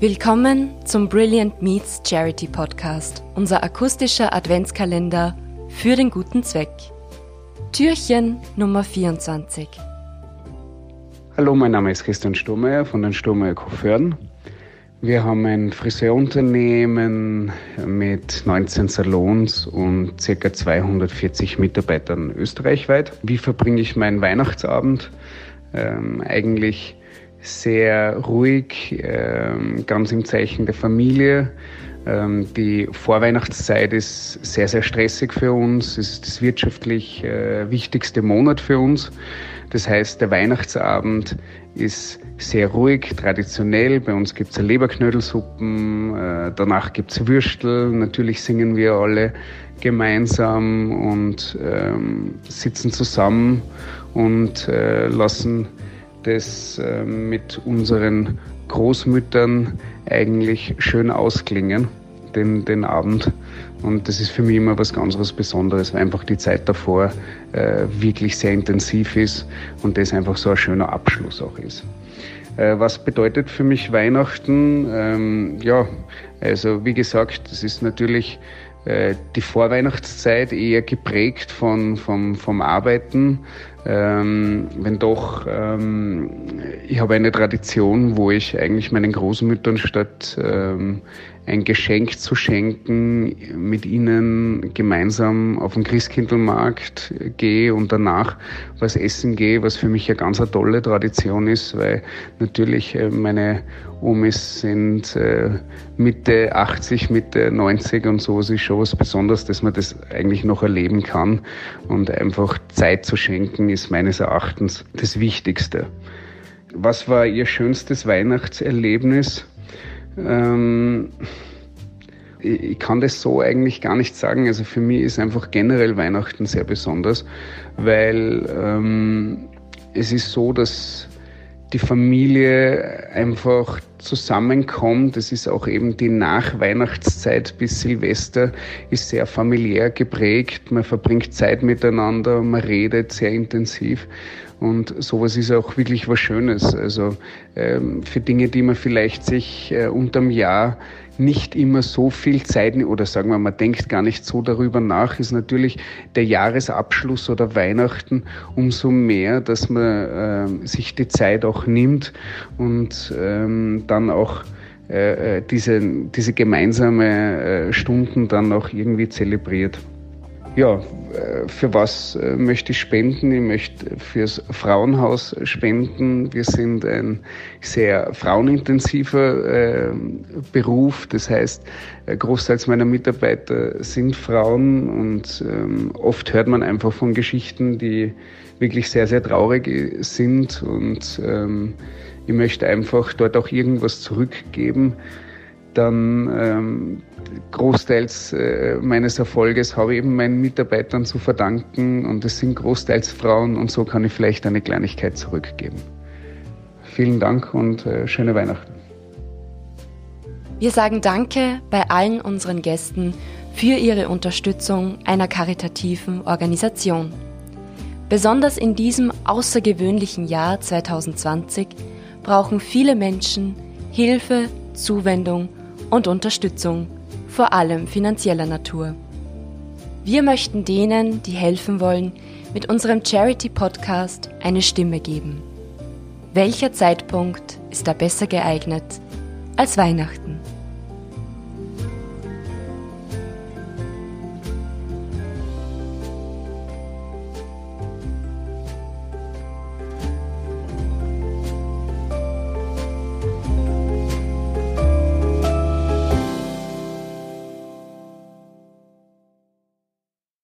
Willkommen zum Brilliant Meets Charity Podcast, unser akustischer Adventskalender für den guten Zweck. Türchen Nummer 24. Hallo, mein Name ist Christian Sturmeier von den Sturmeier Coiffeuren. Wir haben ein Friseurunternehmen mit 19 Salons und ca. 240 Mitarbeitern österreichweit. Wie verbringe ich meinen Weihnachtsabend? Ähm, eigentlich sehr ruhig, ähm, ganz im Zeichen der Familie. Ähm, die Vorweihnachtszeit ist sehr, sehr stressig für uns. Ist das wirtschaftlich äh, wichtigste Monat für uns. Das heißt, der Weihnachtsabend ist sehr ruhig, traditionell. Bei uns gibt es Leberknödelsuppen, äh, danach gibt es Würstel. Natürlich singen wir alle gemeinsam und ähm, sitzen zusammen und äh, lassen das äh, mit unseren Großmüttern eigentlich schön ausklingen, den, den Abend. Und das ist für mich immer was ganz was Besonderes, weil einfach die Zeit davor äh, wirklich sehr intensiv ist und das einfach so ein schöner Abschluss auch ist. Äh, was bedeutet für mich Weihnachten? Ähm, ja, also wie gesagt, das ist natürlich die Vorweihnachtszeit eher geprägt von, vom, vom Arbeiten. Ähm, wenn doch, ähm, ich habe eine Tradition, wo ich eigentlich meinen Großmüttern statt ähm, ein Geschenk zu schenken, mit ihnen gemeinsam auf den Christkindlmarkt gehe und danach was essen gehe, was für mich eine ganz tolle Tradition ist, weil natürlich äh, meine Omis sind äh, Mitte 80, Mitte 90 und so ist schon was Besonderes, dass man das eigentlich noch erleben kann und einfach Zeit zu schenken ist meines Erachtens das Wichtigste. Was war Ihr schönstes Weihnachtserlebnis? Ähm, ich kann das so eigentlich gar nicht sagen. Also für mich ist einfach generell Weihnachten sehr besonders, weil ähm, es ist so, dass die Familie einfach zusammenkommt. Es ist auch eben die Nachweihnachtszeit bis Silvester ist sehr familiär geprägt. Man verbringt Zeit miteinander, man redet sehr intensiv. Und sowas ist auch wirklich was Schönes. Also ähm, für Dinge, die man vielleicht sich äh, unterm Jahr nicht immer so viel Zeit oder sagen wir, man denkt gar nicht so darüber nach, ist natürlich der Jahresabschluss oder Weihnachten umso mehr, dass man äh, sich die Zeit auch nimmt und ähm, dann auch äh, äh diese, diese gemeinsame äh, Stunden dann auch irgendwie zelebriert. Ja, äh, für was äh, möchte ich spenden? Ich möchte fürs Frauenhaus spenden. Wir sind ein sehr frauenintensiver äh, Beruf. Das heißt, Großteils meiner Mitarbeiter sind Frauen und ähm, oft hört man einfach von Geschichten, die wirklich sehr, sehr traurig sind. Und ähm, ich möchte einfach dort auch irgendwas zurückgeben dann ähm, großteils äh, meines Erfolges habe ich eben meinen Mitarbeitern zu verdanken und es sind großteils Frauen und so kann ich vielleicht eine Kleinigkeit zurückgeben. Vielen Dank und äh, schöne Weihnachten. Wir sagen Danke bei allen unseren Gästen für ihre Unterstützung einer karitativen Organisation. Besonders in diesem außergewöhnlichen Jahr 2020 brauchen viele Menschen Hilfe, Zuwendung und Unterstützung, vor allem finanzieller Natur. Wir möchten denen, die helfen wollen, mit unserem Charity-Podcast eine Stimme geben. Welcher Zeitpunkt ist da besser geeignet als Weihnachten?